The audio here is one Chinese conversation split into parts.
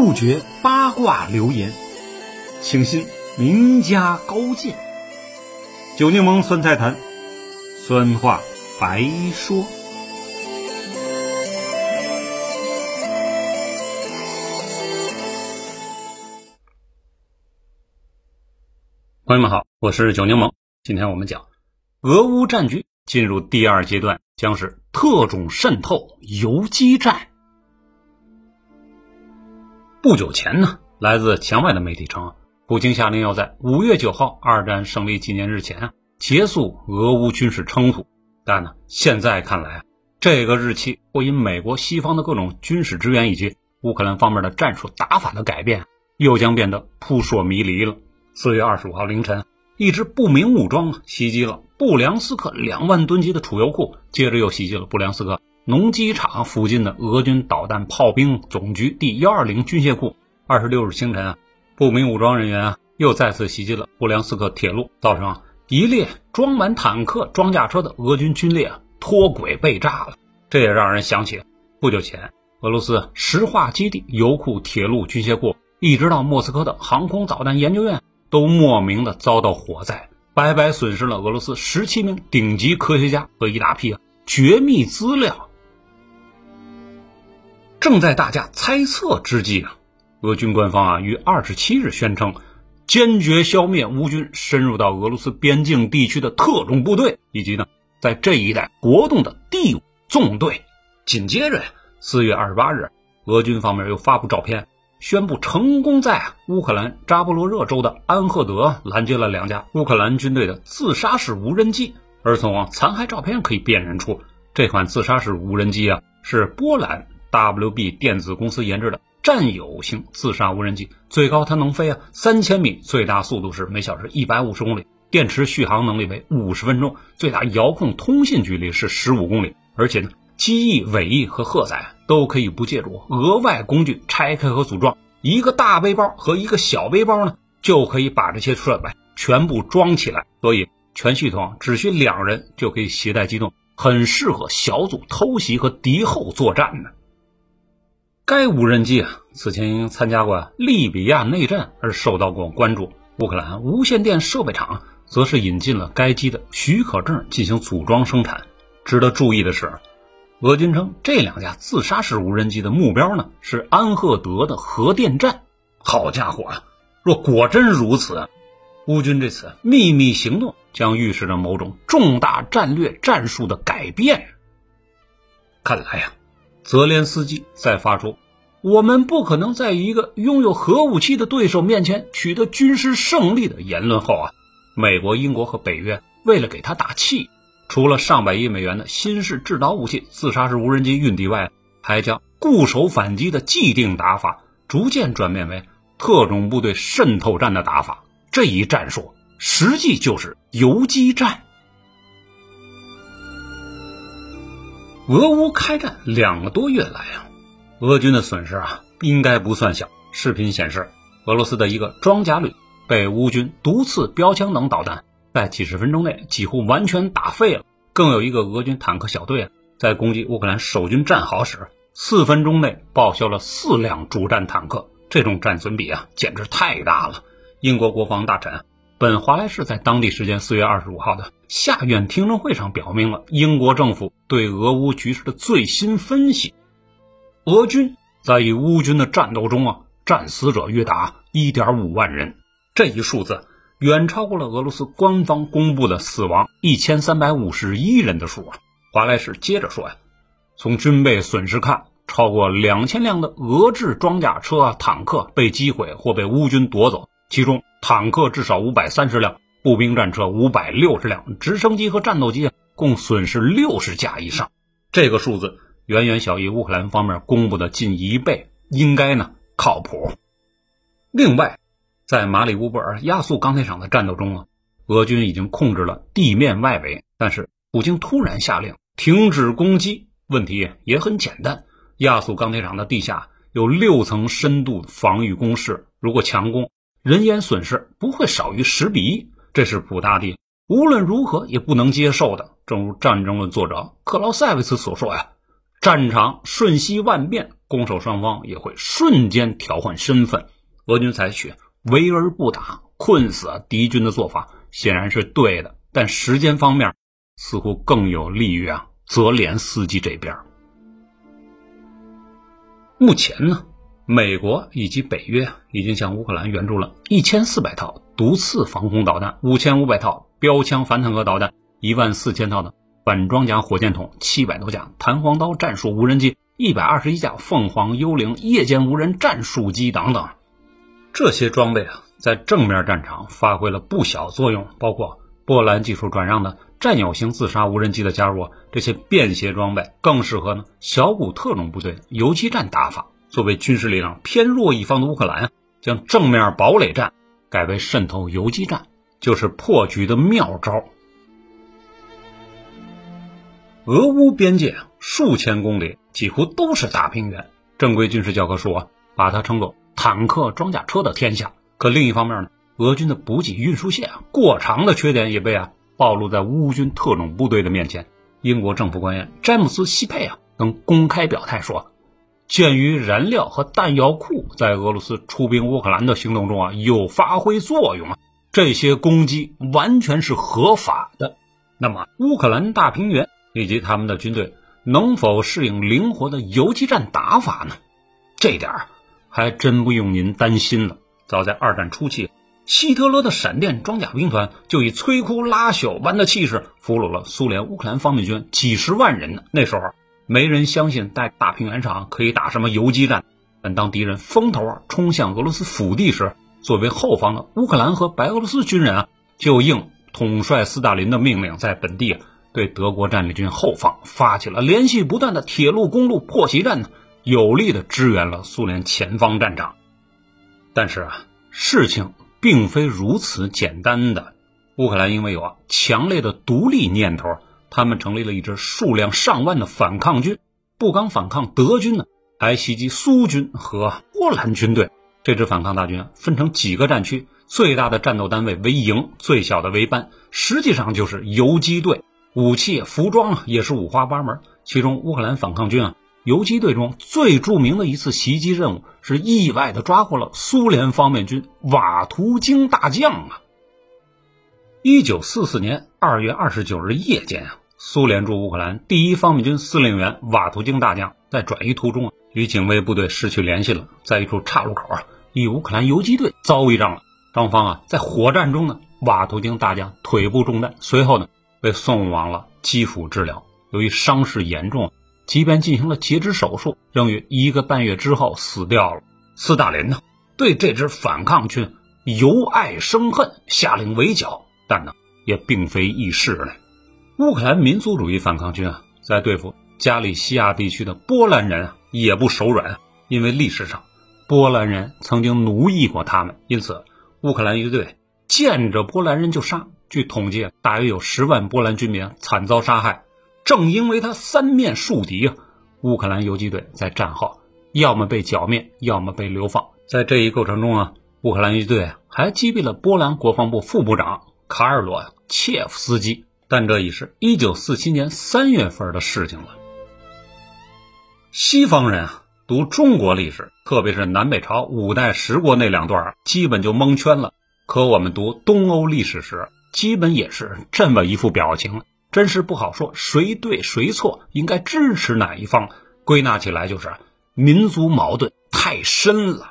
杜绝八卦流言，请信名家高见。酒柠檬酸菜坛，酸话白说。朋友们好，我是酒柠檬。今天我们讲，俄乌战局进入第二阶段，将是特种渗透游击战。不久前呢，来自墙外的媒体称，普京下令要在五月九号二战胜利纪念日前啊结束俄乌军事冲突。但呢，现在看来啊，这个日期会因美国、西方的各种军事支援以及乌克兰方面的战术打法的改变，又将变得扑朔迷离了。四月二十五号凌晨，一支不明武装袭击了布良斯克两万吨级的储油库，接着又袭击了布良斯克农机场附近的俄军导弹炮兵总局第幺二零军械库。二十六日清晨啊，不明武装人员啊又再次袭击了布良斯克铁路，造成一列装满坦克装甲车的俄军军列脱轨被炸了。这也让人想起不久前俄罗斯石化基地油库、铁路、军械库，一直到莫斯科的航空导弹研究院。都莫名的遭到火灾，白白损失了俄罗斯十七名顶级科学家和一大批啊绝密资料。正在大家猜测之际啊，俄军官方啊于二十七日宣称，坚决消灭乌军深入到俄罗斯边境地区的特种部队，以及呢在这一带活动的第五纵队。紧接着呀，四月二十八日，俄军方面又发布照片。宣布成功在乌克兰扎波罗热州的安赫德拦截了两架乌克兰军队的自杀式无人机，而从残骸照片可以辨认出，这款自杀式无人机啊是波兰 WB 电子公司研制的战友型自杀无人机，最高它能飞啊三千米，最大速度是每小时一百五十公里，电池续航能力为五十分钟，最大遥控通信距离是十五公里，而且呢。机翼、尾翼和荷载都可以不借助额外工具拆开和组装，一个大背包和一个小背包呢，就可以把这些设备全部装起来。所以全系统只需两人就可以携带机动，很适合小组偷袭和敌后作战呢。该无人机啊，此前因参加过利比亚内战而受到过关注。乌克兰无线电设备厂则是引进了该机的许可证进行组装生产。值得注意的是。俄军称，这两架自杀式无人机的目标呢是安赫德的核电站。好家伙啊！若果真如此，乌军这次秘密行动将预示着某种重大战略战术的改变。看来呀，泽连斯基在发出“我们不可能在一个拥有核武器的对手面前取得军事胜利”的言论后啊，美国、英国和北约为了给他打气。除了上百亿美元的新式制导武器自杀式无人机运抵外，还将固守反击的既定打法逐渐转变为特种部队渗透战的打法。这一战术实际就是游击战。俄乌开战两个多月来啊，俄军的损失啊应该不算小。视频显示，俄罗斯的一个装甲旅被乌军毒刺标枪等导弹。在几十分钟内几乎完全打废了。更有一个俄军坦克小队啊在攻击乌克兰守军战壕时，四分钟内报销了四辆主战坦克。这种战损比啊，简直太大了。英国国防大臣本华莱士在当地时间四月二十五号的下院听证会上表明了英国政府对俄乌局势的最新分析：俄军在与乌军的战斗中啊，战死者约达一点五万人。这一数字。远超过了俄罗斯官方公布的死亡一千三百五十一人的数啊！华莱士接着说呀，从军备损失看，超过两千辆的俄制装甲车啊、坦克被击毁或被乌军夺走，其中坦克至少五百三十辆，步兵战车五百六十辆，直升机和战斗机共损失六十架以上。这个数字远远小于乌克兰方面公布的近一倍，应该呢靠谱。另外。在马里乌波尔亚速钢铁厂的战斗中啊，俄军已经控制了地面外围，但是普京突然下令停止攻击。问题也很简单，亚速钢铁厂的地下有六层深度防御工事，如果强攻，人员损失不会少于十比一，这是普大帝无论如何也不能接受的。正如《战争论》作者克劳塞维茨所说呀：“战场瞬息万变，攻守双方也会瞬间调换身份。俄军采取围而不打、困死敌军的做法，显然是对的，但时间方面似乎更有利于啊泽连斯基这边。目前呢，美国以及北约已经向乌克兰援助了一千四百套毒刺防空导弹、五千五百套标枪反坦克导弹、一万四千套的反装甲火箭筒、七百多架弹簧刀战术无人机、一百二十一架凤凰幽灵夜间无人战术机等等。这些装备啊，在正面战场发挥了不小作用，包括波兰技术转让的。战友型自杀无人机的加入，这些便携装备更适合呢小股特种部队游击战打法。作为军事力量偏弱一方的乌克兰，将正面堡垒战改为渗透游击战，就是破局的妙招。俄乌边界数千公里几乎都是大平原，正规军事教科书啊把它称作坦克装甲车的天下。可另一方面呢，俄军的补给运输线过长的缺点也被啊。暴露在乌军特种部队的面前，英国政府官员詹姆斯·西佩啊，曾公开表态说，鉴于燃料和弹药库在俄罗斯出兵乌克兰的行动中啊有发挥作用啊，这些攻击完全是合法的。那么，乌克兰大平原以及他们的军队能否适应灵活的游击战打法呢？这点还真不用您担心了。早在二战初期。希特勒的闪电装甲兵团就以摧枯拉朽般的气势俘虏了苏联乌克兰方面军几十万人呢。那时候没人相信在大平原上可以打什么游击战，但当敌人风头冲向俄罗斯腹地时，作为后方的乌克兰和白俄罗斯军人啊，就应统帅斯大林的命令，在本地啊对德国战列军后方发起了连续不断的铁路公路破袭战呢，有力的支援了苏联前方战场。但是啊，事情。并非如此简单的。乌克兰因为有啊强烈的独立念头，他们成立了一支数量上万的反抗军，不刚反抗德军呢，还袭击苏军和波兰军队。这支反抗大军啊，分成几个战区，最大的战斗单位为营，最小的为班，实际上就是游击队。武器、服装也是五花八门。其中，乌克兰反抗军啊。游击队中最著名的一次袭击任务是意外的抓获了苏联方面军瓦图京大将啊！一九四四年二月二十九日夜间啊，苏联驻乌克兰第一方面军司令员瓦图京大将在转移途中啊，与警卫部队失去联系了，在一处岔路口啊，与乌克兰游击队遭遇上了，双方啊在火战中呢，瓦图京大将腿部中弹，随后呢被送往了基辅治疗，由于伤势严重。即便进行了截肢手术，仍于一个半月之后死掉了。斯大林呢，对这支反抗军由爱生恨，下令围剿，但呢，也并非易事呢。乌克兰民族主义反抗军啊，在对付加利西亚地区的波兰人啊，也不手软，因为历史上波兰人曾经奴役过他们，因此乌克兰一队见着波兰人就杀。据统计，大约有十万波兰军民惨遭杀害。正因为他三面树敌啊，乌克兰游击队在战后要么被剿灭，要么被流放。在这一过程中啊，乌克兰游击队还击毙了波兰国防部副部长卡尔罗切夫斯基。但这已是一九四七年三月份的事情了。西方人啊，读中国历史，特别是南北朝五代十国那两段，基本就蒙圈了。可我们读东欧历史时，基本也是这么一副表情。真是不好说谁对谁错，应该支持哪一方？归纳起来就是民族矛盾太深了。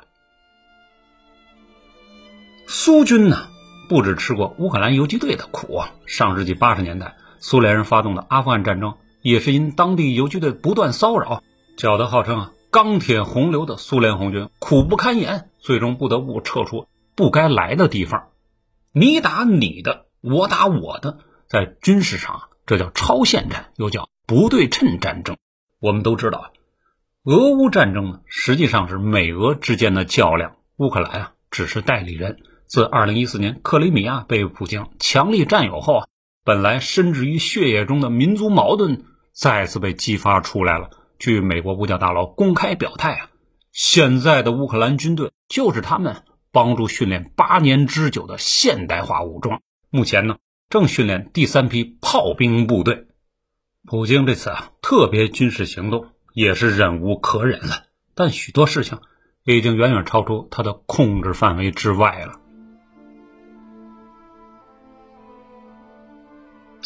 苏军呢，不止吃过乌克兰游击队的苦啊。上世纪八十年代，苏联人发动的阿富汗战争，也是因当地游击队不断骚扰，搅得号称啊钢铁洪流的苏联红军苦不堪言，最终不得不撤出不该来的地方。你打你的，我打我的。在军事上，这叫超限战，又叫不对称战争。我们都知道，俄乌战争呢，实际上是美俄之间的较量，乌克兰啊只是代理人。自2014年克里米亚被普京强力占有后，本来深植于血液中的民族矛盾再次被激发出来了。据美国五角大楼公开表态啊，现在的乌克兰军队就是他们帮助训练八年之久的现代化武装。目前呢。正训练第三批炮兵部队。普京这次啊特别军事行动，也是忍无可忍了。但许多事情已经远远超出他的控制范围之外了。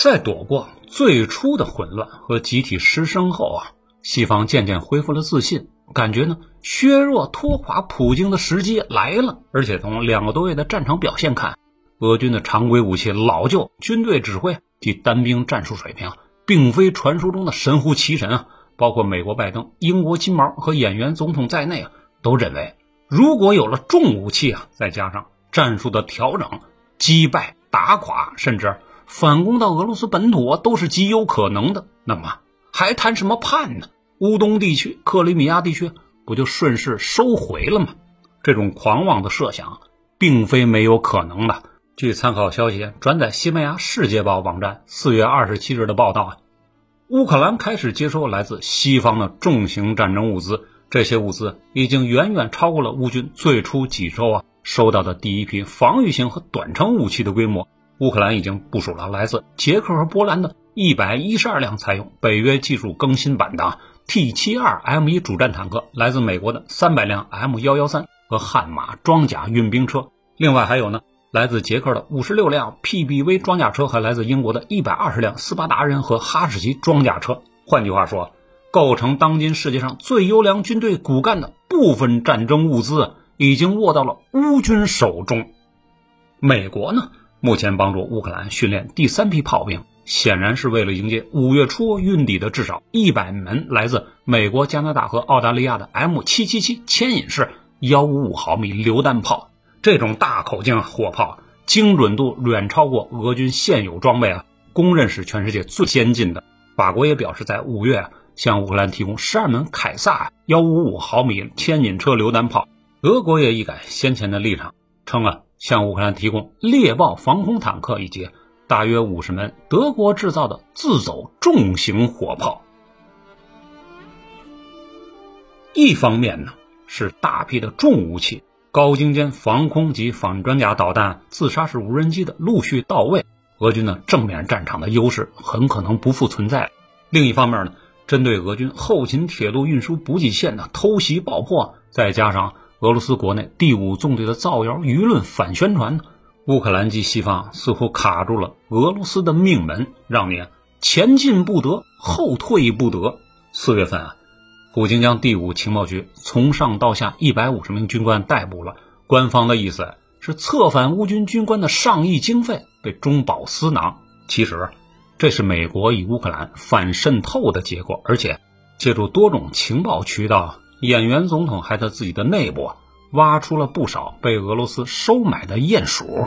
在躲过最初的混乱和集体失声后啊，西方渐渐恢复了自信，感觉呢削弱拖垮普京的时机来了。而且从两个多月的战场表现看，俄军的常规武器老旧，军队指挥及单兵战术水平，并非传说中的神乎其神啊。包括美国拜登、英国金毛和演员总统在内啊，都认为，如果有了重武器啊，再加上战术的调整，击败、打垮，甚至。反攻到俄罗斯本土都是极有可能的，那么还谈什么叛呢？乌东地区、克里米亚地区不就顺势收回了吗？这种狂妄的设想并非没有可能的。据参考消息转载西班牙《世界报》网站四月二十七日的报道啊，乌克兰开始接收来自西方的重型战争物资，这些物资已经远远超过了乌军最初几周啊收到的第一批防御型和短程武器的规模。乌克兰已经部署了来自捷克和波兰的一百一十二辆采用北约技术更新版的 T 七二 M 一主战坦克，来自美国的三百辆 M 幺幺三和悍马装甲运兵车，另外还有呢，来自捷克的五十六辆 PBV 装甲车，和来自英国的一百二十辆斯巴达人和哈士奇装甲车。换句话说，构成当今世界上最优良军队骨干的部分战争物资已经握到了乌军手中。美国呢？目前帮助乌克兰训练第三批炮兵，显然是为了迎接五月初运抵的至少一百门来自美国、加拿大和澳大利亚的 M 七七七牵引式幺五五毫米榴弹炮。这种大口径火炮精准度远超过俄军现有装备啊，公认是全世界最先进的。法国也表示，在五月向乌克兰提供十二门凯撒幺五五毫米牵引车榴弹炮。俄国也一改先前的立场，称啊。向乌克兰提供猎豹防空坦克以及大约五十门德国制造的自走重型火炮。一方面呢是大批的重武器、高精尖防空及反装甲导弹、自杀式无人机的陆续到位，俄军呢正面战场的优势很可能不复存在。另一方面呢，针对俄军后勤铁路运输补给线的偷袭爆破，再加上。俄罗斯国内第五纵队的造谣舆论反宣传，乌克兰及西方似乎卡住了俄罗斯的命门，让你前进不得，后退不得。四月份啊，普京将第五情报局从上到下一百五十名军官逮捕了。官方的意思是策反乌军军官的上亿经费被中饱私囊。其实，这是美国与乌克兰反渗透的结果，而且借助多种情报渠道。演员总统还在自己的内部挖出了不少被俄罗斯收买的鼹鼠。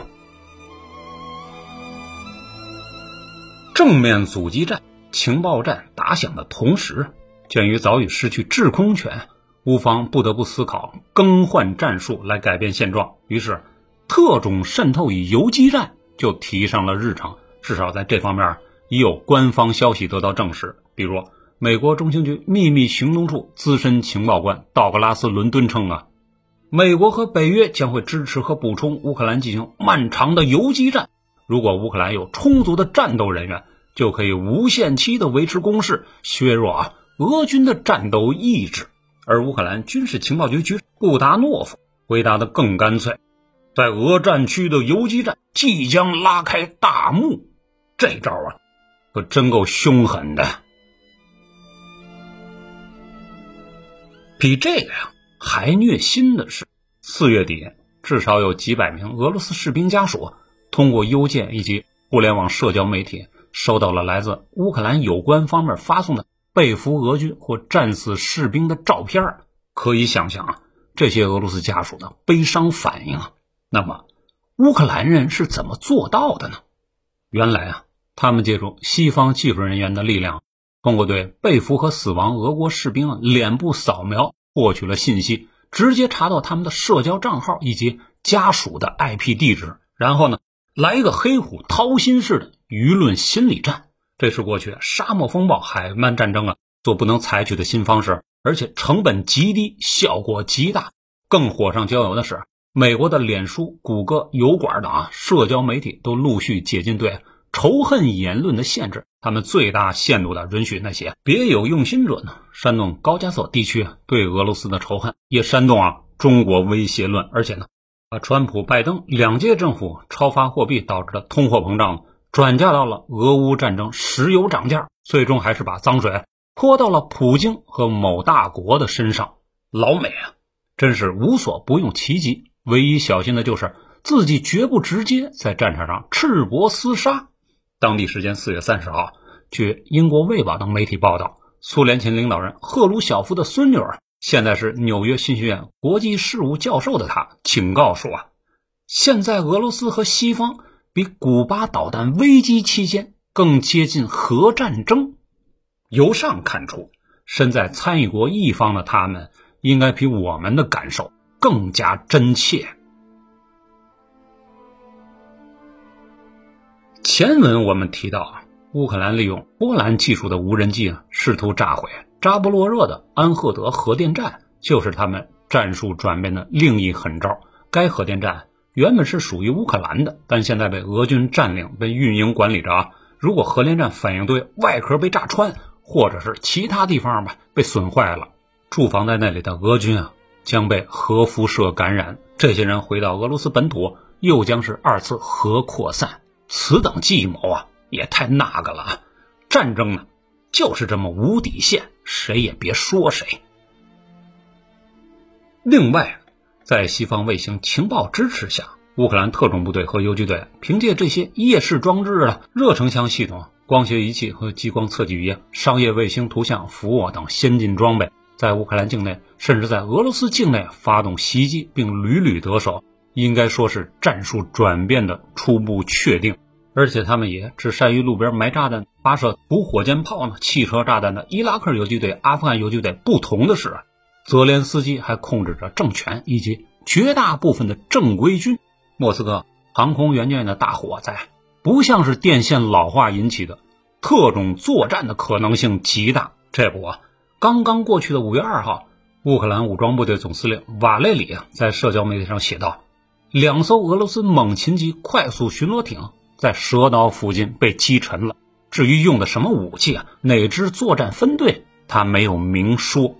正面阻击战、情报战打响的同时，鉴于早已失去制空权，乌方不得不思考更换战术来改变现状。于是，特种渗透与游击战就提上了日程。至少在这方面，已有官方消息得到证实，比如。美国中情局秘密行动处资深情报官道格拉斯·伦敦称啊，美国和北约将会支持和补充乌克兰进行漫长的游击战。如果乌克兰有充足的战斗人员，就可以无限期的维持攻势，削弱啊俄军的战斗意志。而乌克兰军事情报局局长布达诺夫回答的更干脆，在俄战区的游击战即将拉开大幕。这招啊，可真够凶狠的。比这个呀还虐心的是，四月底，至少有几百名俄罗斯士兵家属通过邮件以及互联网社交媒体，收到了来自乌克兰有关方面发送的被俘俄军或战死士兵的照片。可以想象啊，这些俄罗斯家属的悲伤反应啊。那么，乌克兰人是怎么做到的呢？原来啊，他们借助西方技术人员的力量。通过对被俘和死亡俄国士兵脸部扫描获取了信息，直接查到他们的社交账号以及家属的 IP 地址，然后呢，来一个黑虎掏心式的舆论心理战。这是过去沙漠风暴、海湾战争啊所不能采取的新方式，而且成本极低，效果极大。更火上浇油的是，美国的脸书、谷歌、油管等啊社交媒体都陆续解禁对。仇恨言论的限制，他们最大限度的允许那些别有用心者呢煽动高加索地区对俄罗斯的仇恨，也煽动啊中国威胁论，而且呢，把川普、拜登两届政府超发货币导致的通货膨胀转嫁到了俄乌战争石油涨价，最终还是把脏水泼到了普京和某大国的身上。老美啊，真是无所不用其极，唯一小心的就是自己绝不直接在战场上赤膊厮杀。当地时间四月三十号，据英国《卫报》等媒体报道，苏联前领导人赫鲁晓夫的孙女儿，现在是纽约新学院国际事务教授的她，警告说啊，现在俄罗斯和西方比古巴导弹危机期间更接近核战争。由上看出，身在参与国一方的他们。应该比我们的感受更加真切。前文我们提到啊，乌克兰利用波兰技术的无人机啊，试图炸毁扎波罗热的安赫德核电站，就是他们战术转变的另一狠招。该核电站原本是属于乌克兰的，但现在被俄军占领，被运营管理着啊。如果核电站反应堆外壳被炸穿，或者是其他地方吧被损坏了。驻防在那里的俄军啊，将被核辐射感染。这些人回到俄罗斯本土，又将是二次核扩散。此等计谋啊，也太那个了啊。战争呢，就是这么无底线，谁也别说谁。另外，在西方卫星情报支持下，乌克兰特种部队和游击队凭借这些夜视装置啊、热成像系统、光学仪器和激光测距仪、商业卫星图像服务等先进装备。在乌克兰境内，甚至在俄罗斯境内发动袭击，并屡屡得手，应该说是战术转变的初步确定。而且他们也只善于路边埋炸弹、发射土火箭炮呢、汽车炸弹的伊拉克游击队、阿富汗游击队。不同的是，泽连斯基还控制着政权以及绝大部分的正规军。莫斯科航空研究院的大火灾，不像是电线老化引起的，特种作战的可能性极大。这不啊。刚刚过去的五月二号，乌克兰武装部队总司令瓦列里在社交媒体上写道：“两艘俄罗斯猛禽级快速巡逻艇在蛇岛附近被击沉了。至于用的什么武器啊，哪支作战分队，他没有明说。”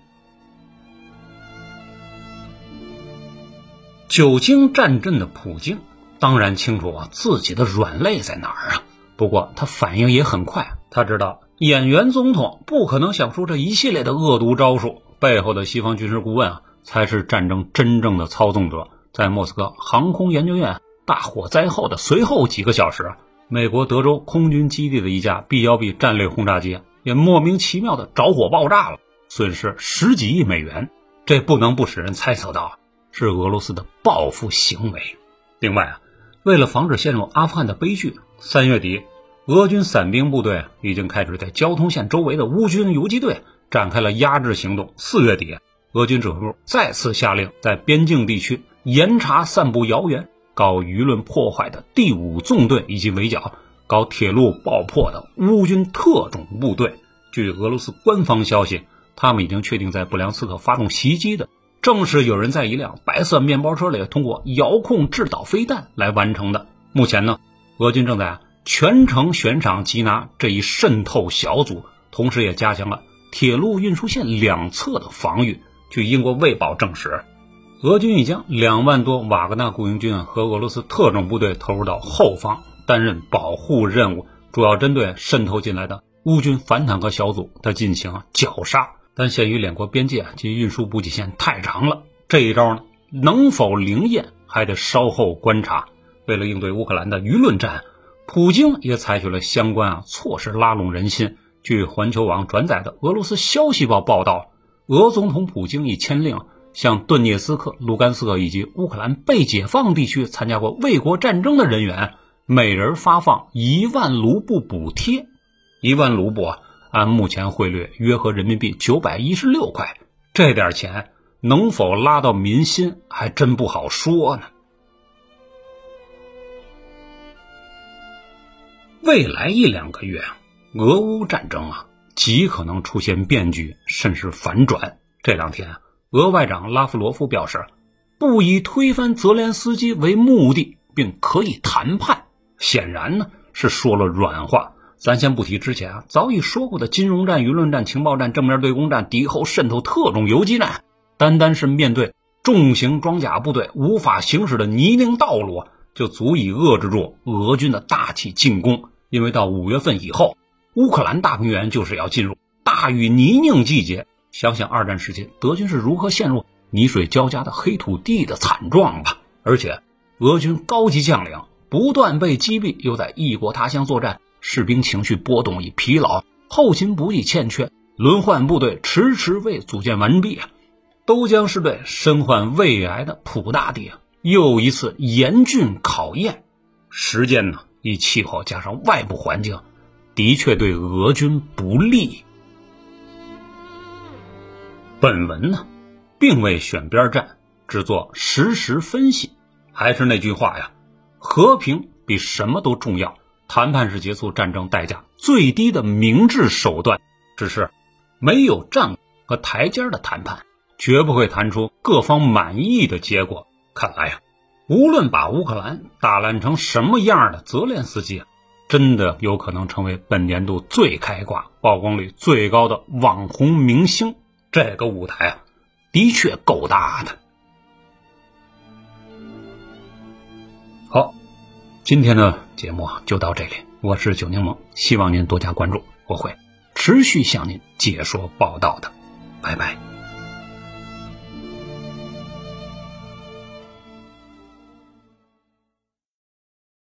久经战阵的普京当然清楚啊自己的软肋在哪儿啊，不过他反应也很快，他知道。演员总统不可能想出这一系列的恶毒招数，背后的西方军事顾问啊，才是战争真正的操纵者。在莫斯科航空研究院大火灾后的随后几个小时，美国德州空军基地的一架 B 幺 B 战略轰炸机也莫名其妙的着火爆炸了，损失十几亿美元。这不能不使人猜测到是俄罗斯的报复行为。另外啊，为了防止陷入阿富汗的悲剧，三月底。俄军伞兵部队已经开始在交通线周围的乌军游击队展开了压制行动。四月底，俄军指挥部再次下令在边境地区严查散布谣言、搞舆论破坏的第五纵队以及围剿搞铁路爆破的乌军特种部队。据俄罗斯官方消息，他们已经确定在布良斯克发动袭击的，正是有人在一辆白色面包车里通过遥控制导飞弹来完成的。目前呢，俄军正在。全程悬赏缉拿这一渗透小组，同时也加强了铁路运输线两侧的防御。据英国《卫报》证实，俄军已将两万多瓦格纳雇佣军和俄罗斯特种部队投入到后方，担任保护任务，主要针对渗透进来的乌军反坦克小组的进行绞杀。但限于两国边界及运输补给线太长了，这一招呢能否灵验，还得稍后观察。为了应对乌克兰的舆论战。普京也采取了相关啊措施拉拢人心。据环球网转载的俄罗斯消息报报道，俄总统普京已签令向顿涅斯克、卢甘斯克以及乌克兰被解放地区参加过卫国战争的人员，每人发放一万卢布补贴。一万卢布啊按目前汇率约合人民币九百一十六块，这点钱能否拉到民心，还真不好说呢。未来一两个月，俄乌战争啊，极可能出现变局，甚至反转。这两天啊，俄外长拉夫罗夫表示，不以推翻泽连斯基为目的，并可以谈判。显然呢，是说了软话。咱先不提之前啊早已说过的金融战、舆论战、情报战、正面对攻战、敌后渗透、特种游击战，单单是面对重型装甲部队无法行驶的泥泞道路，就足以遏制住俄军的大气进攻。因为到五月份以后，乌克兰大平原就是要进入大雨泥泞季节。想想二战时期德军是如何陷入泥水交加的黑土地的惨状吧。而且，俄军高级将领不断被击毙，又在异国他乡作战。士兵情绪波动与疲劳，后勤补给欠缺，轮换部队迟迟未组建完毕啊，都将是对身患胃癌的普大帝啊又一次严峻考验。时间呢，以气候加上外部环境，的确对俄军不利。本文呢，并未选边站，只做实时分析。还是那句话呀，和平比什么都重要。谈判是结束战争代价最低的明智手段，只是没有战和台阶的谈判，绝不会谈出各方满意的结果。看来呀，无论把乌克兰打烂成什么样的泽连斯基，真的有可能成为本年度最开挂、曝光率最高的网红明星。这个舞台啊，的确够大的。好。今天的节目，就到这里。我是九柠檬，希望您多加关注，我会持续向您解说报道的。拜拜。